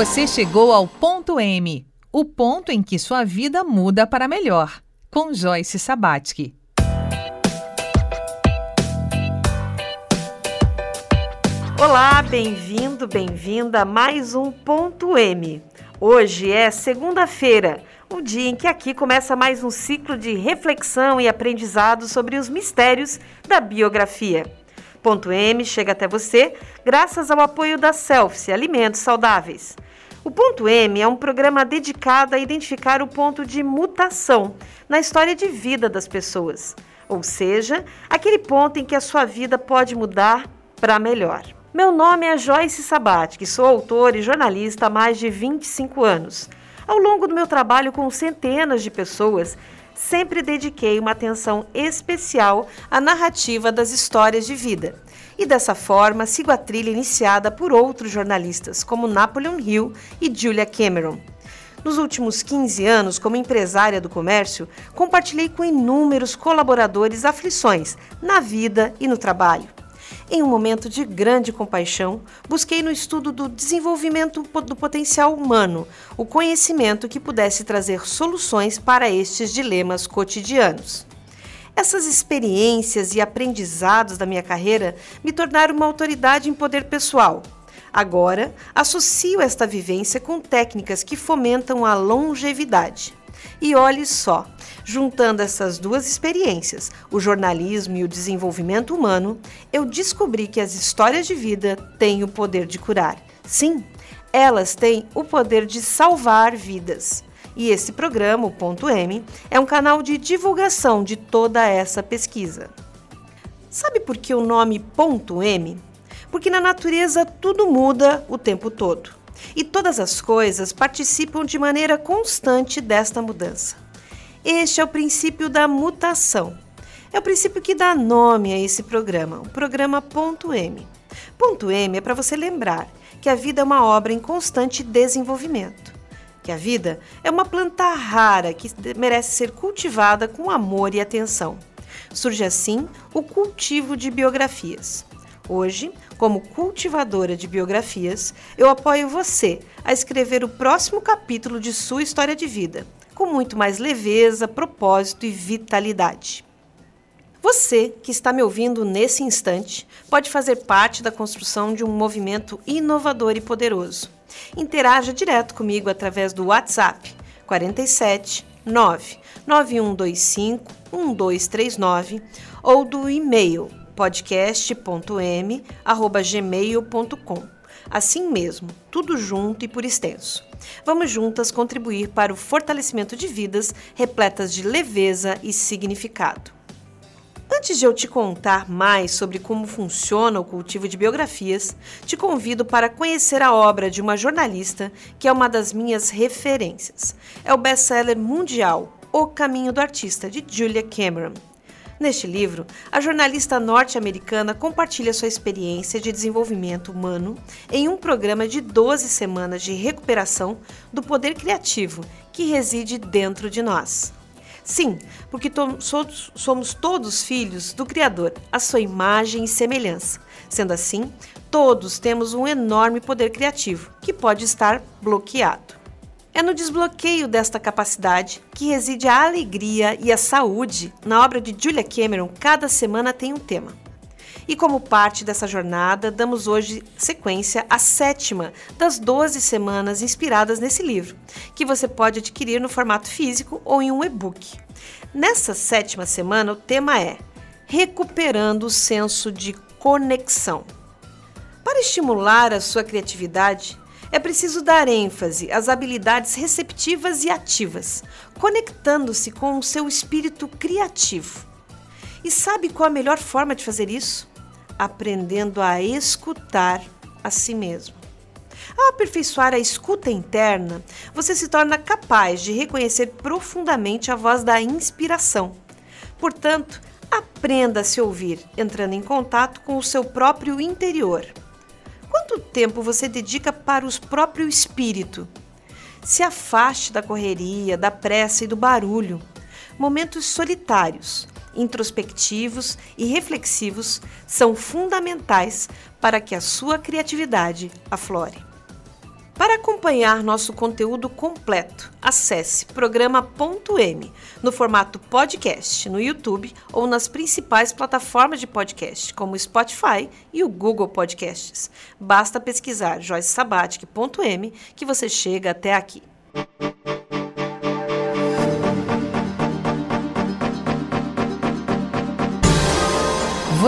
Você chegou ao ponto M, o ponto em que sua vida muda para melhor, com Joyce Sabatsky. Olá, bem-vindo, bem-vinda a mais um ponto M. Hoje é segunda-feira, um dia em que aqui começa mais um ciclo de reflexão e aprendizado sobre os mistérios da biografia. Ponto M chega até você graças ao apoio da Selfie Alimentos Saudáveis. O Ponto M é um programa dedicado a identificar o ponto de mutação na história de vida das pessoas, ou seja, aquele ponto em que a sua vida pode mudar para melhor. Meu nome é Joyce Sabat, sou autora e jornalista há mais de 25 anos. Ao longo do meu trabalho com centenas de pessoas, sempre dediquei uma atenção especial à narrativa das histórias de vida. E dessa forma, sigo a trilha iniciada por outros jornalistas, como Napoleon Hill e Julia Cameron. Nos últimos 15 anos, como empresária do comércio, compartilhei com inúmeros colaboradores aflições na vida e no trabalho. Em um momento de grande compaixão, busquei no estudo do desenvolvimento do potencial humano o conhecimento que pudesse trazer soluções para estes dilemas cotidianos. Essas experiências e aprendizados da minha carreira me tornaram uma autoridade em poder pessoal. Agora, associo esta vivência com técnicas que fomentam a longevidade. E olhe só, juntando essas duas experiências, o jornalismo e o desenvolvimento humano, eu descobri que as histórias de vida têm o poder de curar. Sim, elas têm o poder de salvar vidas. E esse programa, o Ponto M, é um canal de divulgação de toda essa pesquisa. Sabe por que o nome Ponto M? Porque na natureza tudo muda o tempo todo. E todas as coisas participam de maneira constante desta mudança. Este é o princípio da mutação. É o princípio que dá nome a esse programa, o programa Ponto M. Ponto M é para você lembrar que a vida é uma obra em constante desenvolvimento. Que a vida é uma planta rara que merece ser cultivada com amor e atenção. Surge assim o cultivo de biografias. Hoje, como cultivadora de biografias, eu apoio você a escrever o próximo capítulo de sua história de vida, com muito mais leveza, propósito e vitalidade. Você que está me ouvindo nesse instante pode fazer parte da construção de um movimento inovador e poderoso. Interaja direto comigo através do WhatsApp 47 9 9125 1239 ou do e-mail podcast.m@gmail.com. Assim mesmo, tudo junto e por extenso. Vamos juntas contribuir para o fortalecimento de vidas repletas de leveza e significado. Antes de eu te contar mais sobre como funciona o cultivo de biografias, te convido para conhecer a obra de uma jornalista que é uma das minhas referências. É o best-seller mundial O Caminho do Artista, de Julia Cameron. Neste livro, a jornalista norte-americana compartilha sua experiência de desenvolvimento humano em um programa de 12 semanas de recuperação do poder criativo que reside dentro de nós. Sim, porque somos todos filhos do Criador, a sua imagem e semelhança. Sendo assim, todos temos um enorme poder criativo que pode estar bloqueado. É no desbloqueio desta capacidade que reside a alegria e a saúde. Na obra de Julia Cameron, cada semana tem um tema. E como parte dessa jornada, damos hoje sequência à sétima das 12 semanas inspiradas nesse livro, que você pode adquirir no formato físico ou em um e-book. Nessa sétima semana, o tema é Recuperando o senso de conexão. Para estimular a sua criatividade, é preciso dar ênfase às habilidades receptivas e ativas, conectando-se com o seu espírito criativo. E sabe qual a melhor forma de fazer isso? Aprendendo a escutar a si mesmo. Ao aperfeiçoar a escuta interna, você se torna capaz de reconhecer profundamente a voz da inspiração. Portanto, aprenda a se ouvir, entrando em contato com o seu próprio interior. Quanto tempo você dedica para o próprio espírito? Se afaste da correria, da pressa e do barulho. Momentos solitários, introspectivos e reflexivos são fundamentais para que a sua criatividade aflore. Para acompanhar nosso conteúdo completo, acesse programa.m no formato podcast no YouTube ou nas principais plataformas de podcast, como o Spotify e o Google Podcasts. Basta pesquisar joycesabatic.m que você chega até aqui.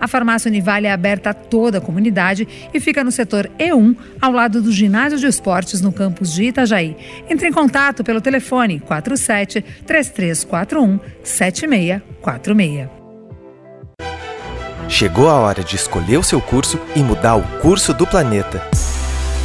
A farmácia Univale é aberta a toda a comunidade e fica no setor E1, ao lado do ginásio de esportes no campus de Itajaí. Entre em contato pelo telefone 47 3341 7646. Chegou a hora de escolher o seu curso e mudar o curso do planeta.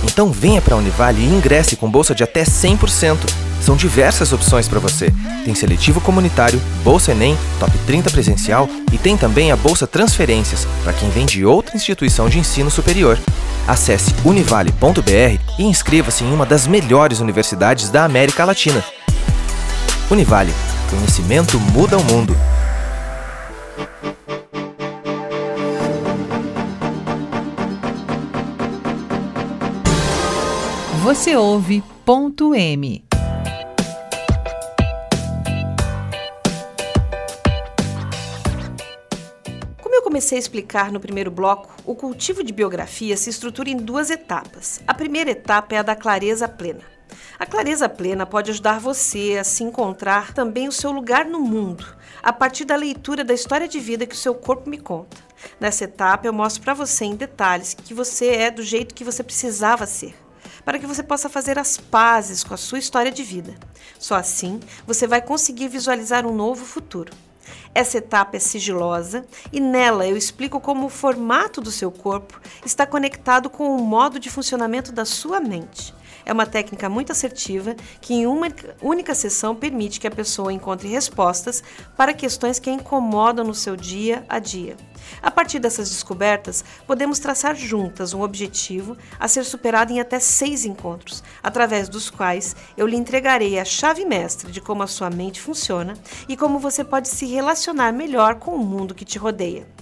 Então venha para a Univale e ingresse com bolsa de até 100%. São diversas opções para você. Tem seletivo comunitário, bolsa Enem, top 30 presencial e tem também a bolsa Transferências para quem vem de outra instituição de ensino superior. Acesse univale.br e inscreva-se em uma das melhores universidades da América Latina. Univale. Conhecimento muda o mundo. Você ouve ponto M. comecei a explicar no primeiro bloco, o cultivo de biografia se estrutura em duas etapas. A primeira etapa é a da clareza plena. A clareza plena pode ajudar você a se encontrar também o seu lugar no mundo, a partir da leitura da história de vida que o seu corpo me conta. Nessa etapa, eu mostro para você em detalhes que você é do jeito que você precisava ser para que você possa fazer as pazes com a sua história de vida. Só assim você vai conseguir visualizar um novo futuro. Essa etapa é sigilosa e nela eu explico como o formato do seu corpo está conectado com o modo de funcionamento da sua mente. É uma técnica muito assertiva que, em uma única sessão, permite que a pessoa encontre respostas para questões que a incomodam no seu dia a dia. A partir dessas descobertas, podemos traçar juntas um objetivo a ser superado em até seis encontros, através dos quais eu lhe entregarei a chave mestra de como a sua mente funciona e como você pode se relacionar melhor com o mundo que te rodeia.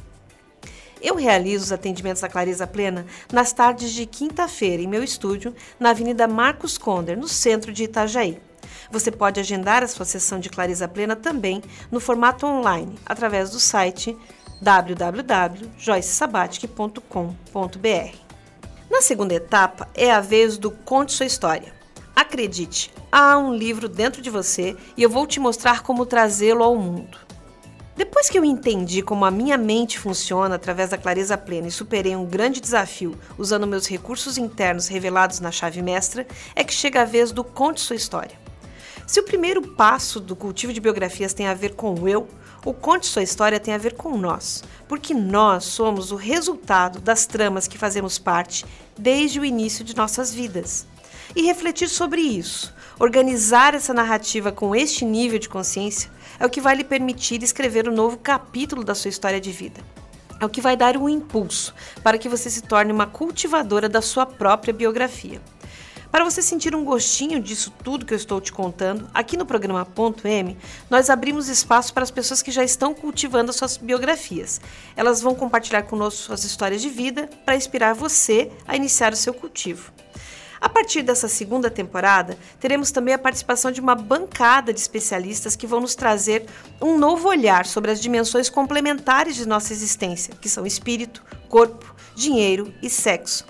Eu realizo os atendimentos da Clareza Plena nas tardes de quinta-feira em meu estúdio, na Avenida Marcos Conder, no centro de Itajaí. Você pode agendar a sua sessão de Clareza Plena também no formato online, através do site www.joycesabatic.com.br. Na segunda etapa é a vez do Conte Sua História. Acredite, há um livro dentro de você e eu vou te mostrar como trazê-lo ao mundo. Depois que eu entendi como a minha mente funciona através da clareza plena e superei um grande desafio usando meus recursos internos revelados na chave mestra, é que chega a vez do conte sua história. Se o primeiro passo do cultivo de biografias tem a ver com o eu, o conte sua história tem a ver com nós, porque nós somos o resultado das tramas que fazemos parte desde o início de nossas vidas. E refletir sobre isso, organizar essa narrativa com este nível de consciência, é o que vai lhe permitir escrever um novo capítulo da sua história de vida. É o que vai dar um impulso para que você se torne uma cultivadora da sua própria biografia. Para você sentir um gostinho disso tudo que eu estou te contando, aqui no programa Ponto M, nós abrimos espaço para as pessoas que já estão cultivando as suas biografias. Elas vão compartilhar conosco suas histórias de vida para inspirar você a iniciar o seu cultivo. A partir dessa segunda temporada, teremos também a participação de uma bancada de especialistas que vão nos trazer um novo olhar sobre as dimensões complementares de nossa existência, que são espírito, corpo, dinheiro e sexo.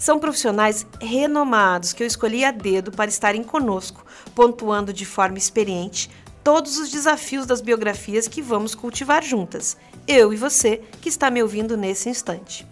São profissionais renomados que eu escolhi a dedo para estarem conosco, pontuando de forma experiente todos os desafios das biografias que vamos cultivar juntas, eu e você que está me ouvindo nesse instante.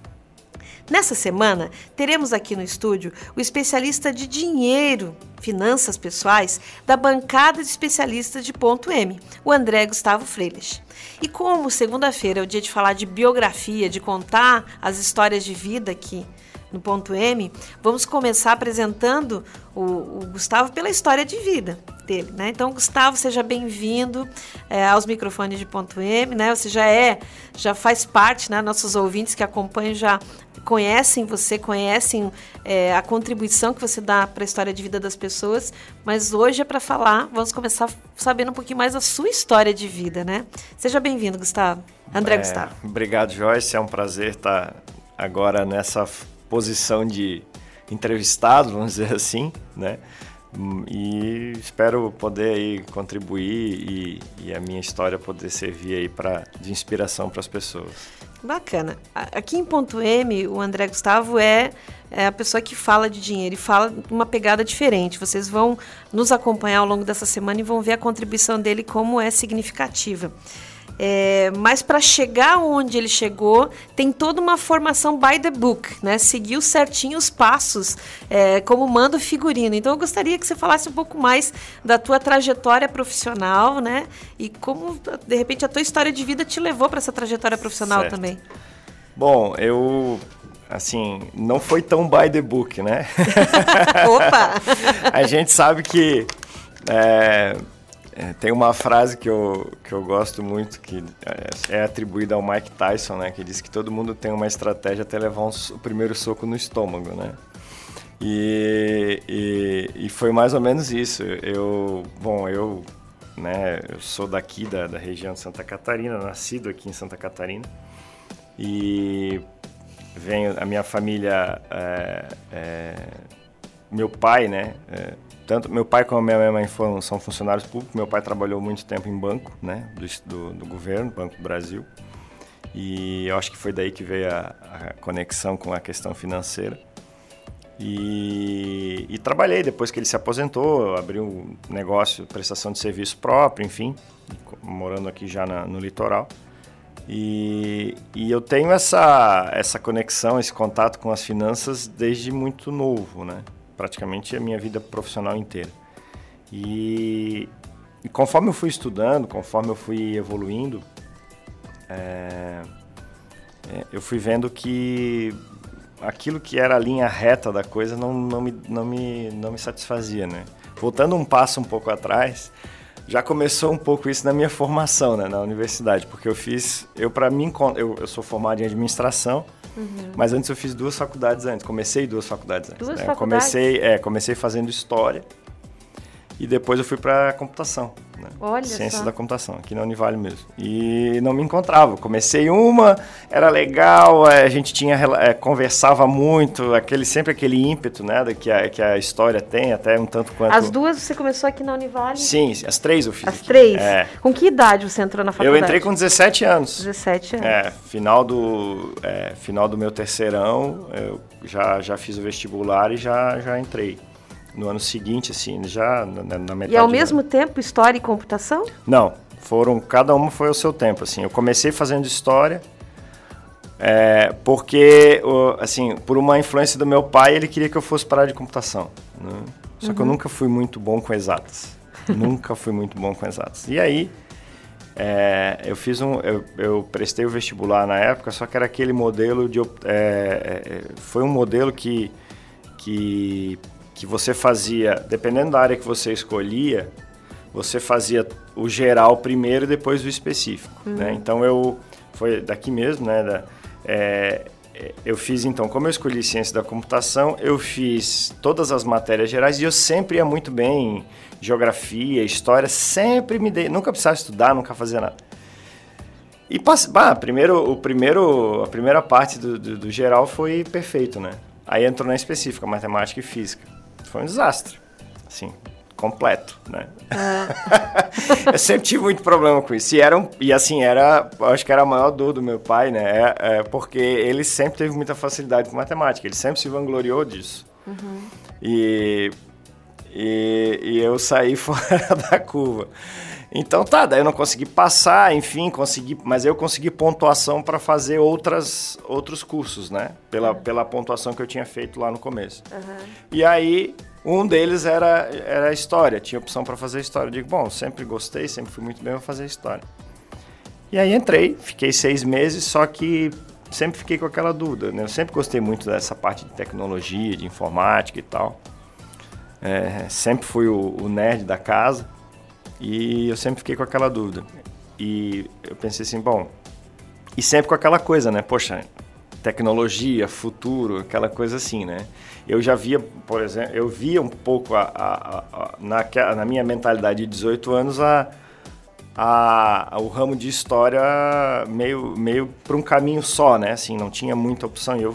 Nessa semana, teremos aqui no estúdio o especialista de dinheiro, finanças pessoais, da bancada de especialistas de ponto M, o André Gustavo Freitas. E como segunda-feira é o dia de falar de biografia, de contar as histórias de vida aqui no ponto M, vamos começar apresentando o, o Gustavo pela história de vida. dele, né? Então, Gustavo, seja bem-vindo é, aos microfones de ponto M, né? Você já é, já faz parte, né? Nossos ouvintes que acompanham já conhecem você, conhecem é, a contribuição que você dá para a história de vida das pessoas, mas hoje é para falar, vamos começar sabendo um pouquinho mais da sua história de vida, né? Seja bem-vindo, Gustavo. André é, Gustavo. Obrigado, Joyce. É um prazer estar agora nessa posição de entrevistado, vamos dizer assim, né? E espero poder aí contribuir e, e a minha história poder servir aí para de inspiração para as pessoas. Bacana. Aqui em Ponto M, o André Gustavo é, é a pessoa que fala de dinheiro e fala uma pegada diferente. Vocês vão nos acompanhar ao longo dessa semana e vão ver a contribuição dele como é significativa. É, mas para chegar onde ele chegou, tem toda uma formação by the book, né? Seguiu certinho os passos, é, como manda o figurino. Então eu gostaria que você falasse um pouco mais da tua trajetória profissional, né? E como, de repente, a tua história de vida te levou para essa trajetória profissional certo. também. Bom, eu assim, não foi tão by the book, né? Opa! a gente sabe que é, é, tem uma frase que eu, que eu gosto muito, que é, é atribuída ao Mike Tyson, né? Que diz que todo mundo tem uma estratégia até levar um, o primeiro soco no estômago, né? E, e, e, foi mais ou menos isso. Eu, bom, eu, né, eu sou daqui da, da região de Santa Catarina, nascido aqui em Santa Catarina. E venho, a minha família, é, é, meu pai, né, é, tanto meu pai como minha mãe foram, são funcionários públicos. Meu pai trabalhou muito tempo em banco, né, do, do, do governo, Banco do Brasil. E eu acho que foi daí que veio a, a conexão com a questão financeira. E, e, trabalhei depois que ele se aposentou, abri um negócio, prestação de serviço próprio, enfim, morando aqui já na, no litoral. E, e, eu tenho essa, essa conexão, esse contato com as finanças desde muito novo, né? Praticamente a minha vida profissional inteira. E, e conforme eu fui estudando, conforme eu fui evoluindo, é, é, eu fui vendo que aquilo que era a linha reta da coisa não, não, me, não, me, não me satisfazia, né? Voltando um passo um pouco atrás, já começou um pouco isso na minha formação, né, na universidade, porque eu fiz, eu para mim, eu, eu sou formado em administração, Uhum. Mas antes eu fiz duas faculdades antes, comecei duas faculdades antes. Duas né? faculdades? Comecei, é, comecei fazendo história e depois eu fui para computação, né? Olha Ciências só. da computação, aqui na Univale mesmo. E não me encontrava. Comecei uma, era legal, é, a gente tinha é, conversava muito, aquele sempre aquele ímpeto, né, que a, que a história tem, até um tanto quanto. As duas você começou aqui na Univale? Sim, as três eu fiz. As aqui. três. É. Com que idade você entrou na faculdade? Eu entrei com 17 anos. 17 anos. É, final do é, final do meu terceirão, eu já já fiz o vestibular e já já entrei no ano seguinte, assim, já na, na metade. E ao mesmo tempo história e computação? Não, foram cada uma foi o seu tempo, assim. Eu comecei fazendo história é, porque, assim, por uma influência do meu pai, ele queria que eu fosse para de computação. Né? Só uhum. que eu uhum. nunca fui muito bom com exatas. nunca fui muito bom com exatas. E aí é, eu fiz um, eu, eu, prestei o vestibular na época, só que era aquele modelo de, é, é, foi um modelo que que que você fazia, dependendo da área que você escolhia, você fazia o geral primeiro e depois o específico, né? uhum. né? Então eu foi daqui mesmo, né? Da, é, eu fiz então, como eu escolhi ciência da computação, eu fiz todas as matérias gerais e eu sempre ia muito bem em geografia, história, sempre me dei, nunca precisava estudar, nunca fazia nada. E bah, primeiro, o primeiro, a primeira parte do, do, do geral foi perfeito, né? Aí entrou na específica, matemática e física foi um desastre. Assim, completo, né? Ah. eu sempre tive muito problema com isso. E, era um, e assim, era, acho que era a maior dor do meu pai, né? É, é, porque ele sempre teve muita facilidade com matemática, ele sempre se vangloriou disso. Uhum. E, e, e eu saí fora da curva. Então tá, daí eu não consegui passar, enfim, consegui, mas eu consegui pontuação para fazer outras, outros cursos, né? Pela, uhum. pela pontuação que eu tinha feito lá no começo. Uhum. E aí, um deles era, era história, tinha opção para fazer história. Eu digo, bom, sempre gostei, sempre fui muito bem, vou fazer história. E aí entrei, fiquei seis meses, só que sempre fiquei com aquela dúvida, né? Eu sempre gostei muito dessa parte de tecnologia, de informática e tal. É, sempre fui o, o nerd da casa e eu sempre fiquei com aquela dúvida. E eu pensei assim, bom, e sempre com aquela coisa, né? Poxa, tecnologia, futuro, aquela coisa assim, né? Eu já via, por exemplo, eu via um pouco a, a, a, na, na minha mentalidade de 18 anos a, a, o ramo de história meio, meio para um caminho só, né? Assim, não tinha muita opção. E eu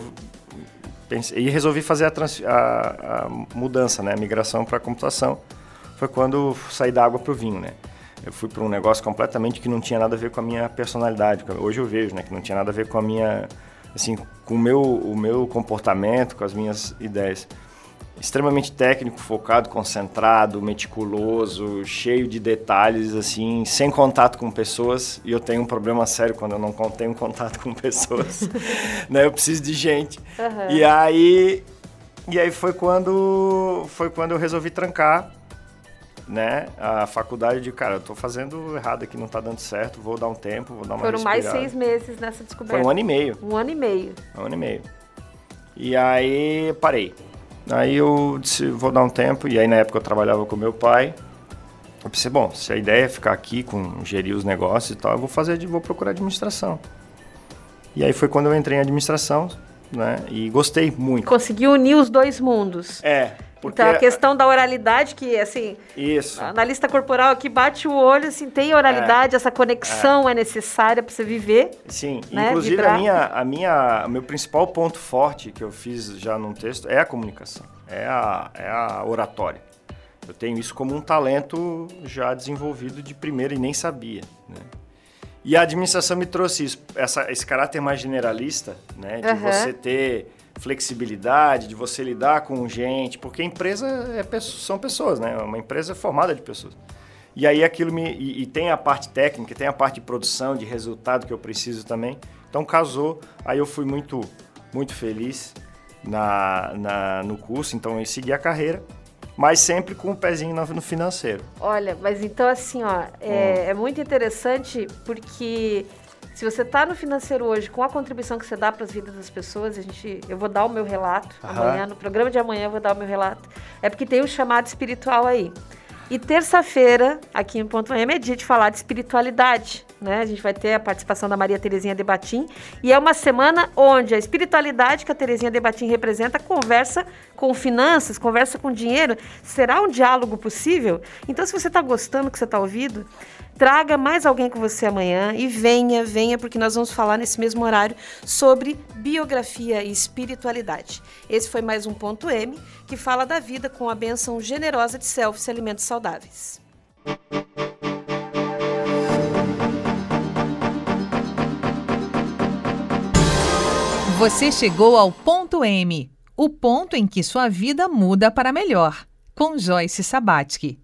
pensei, e resolvi fazer a, trans, a, a mudança, né? A migração para computação. Foi quando saí da água para o vinho, né? Eu fui para um negócio completamente que não tinha nada a ver com a minha personalidade. Hoje eu vejo, né? Que não tinha nada a ver com a minha assim, com o meu, o meu comportamento, com as minhas ideias. Extremamente técnico, focado, concentrado, meticuloso, cheio de detalhes, assim, sem contato com pessoas. E eu tenho um problema sério quando eu não tenho contato com pessoas. né? Eu preciso de gente. Uhum. E aí, e aí foi quando, foi quando eu resolvi trancar né, a faculdade de, cara, eu tô fazendo errado aqui, não tá dando certo, vou dar um tempo, vou dar uma Foram respirada. mais seis meses nessa descoberta. Foi um ano e meio. Um ano e meio. Um ano e meio. E aí, parei. Aí eu disse, vou dar um tempo, e aí na época eu trabalhava com meu pai, eu pensei, bom, se a ideia é ficar aqui com gerir os negócios e tal, eu vou fazer, vou procurar administração. E aí foi quando eu entrei em administração, né? E gostei muito. Conseguiu unir os dois mundos. É. Porque então, a questão da oralidade, que, assim... Isso. Analista corporal aqui bate o olho, assim, tem oralidade, é, essa conexão é, é necessária para você viver. Sim, né? inclusive a minha, a minha, o meu principal ponto forte que eu fiz já num texto é a comunicação, é a, é a oratória. Eu tenho isso como um talento já desenvolvido de primeira e nem sabia, né? E a administração me trouxe isso, essa, esse caráter mais generalista, né? De uhum. você ter flexibilidade, de você lidar com gente, porque empresa é, são pessoas, né? Uma empresa é formada de pessoas. E aí aquilo me. E, e, tem a parte técnica, tem a parte de produção, de resultado que eu preciso também. Então casou, aí eu fui muito, muito feliz na, na, no curso, então eu segui a carreira, mas sempre com o um pezinho no, no, financeiro. Olha, mas então assim, ó, é, hum. é muito interessante porque se você está no financeiro hoje, com a contribuição que você dá para as vidas das pessoas, a gente, eu vou dar o meu relato uhum. amanhã, no programa de amanhã eu vou dar o meu relato. É porque tem o um chamado espiritual aí. E terça-feira, aqui em Ponto M, é dia de falar de espiritualidade. Né? A gente vai ter a participação da Maria Terezinha Debatim. E é uma semana onde a espiritualidade que a Terezinha Debatim representa conversa com finanças, conversa com dinheiro. Será um diálogo possível? Então, se você está gostando do que você está ouvindo, Traga mais alguém com você amanhã e venha, venha, porque nós vamos falar nesse mesmo horário sobre biografia e espiritualidade. Esse foi mais um ponto M que fala da vida com a benção generosa de selfies e alimentos saudáveis. Você chegou ao ponto M, o ponto em que sua vida muda para melhor, com Joyce Sabatsky.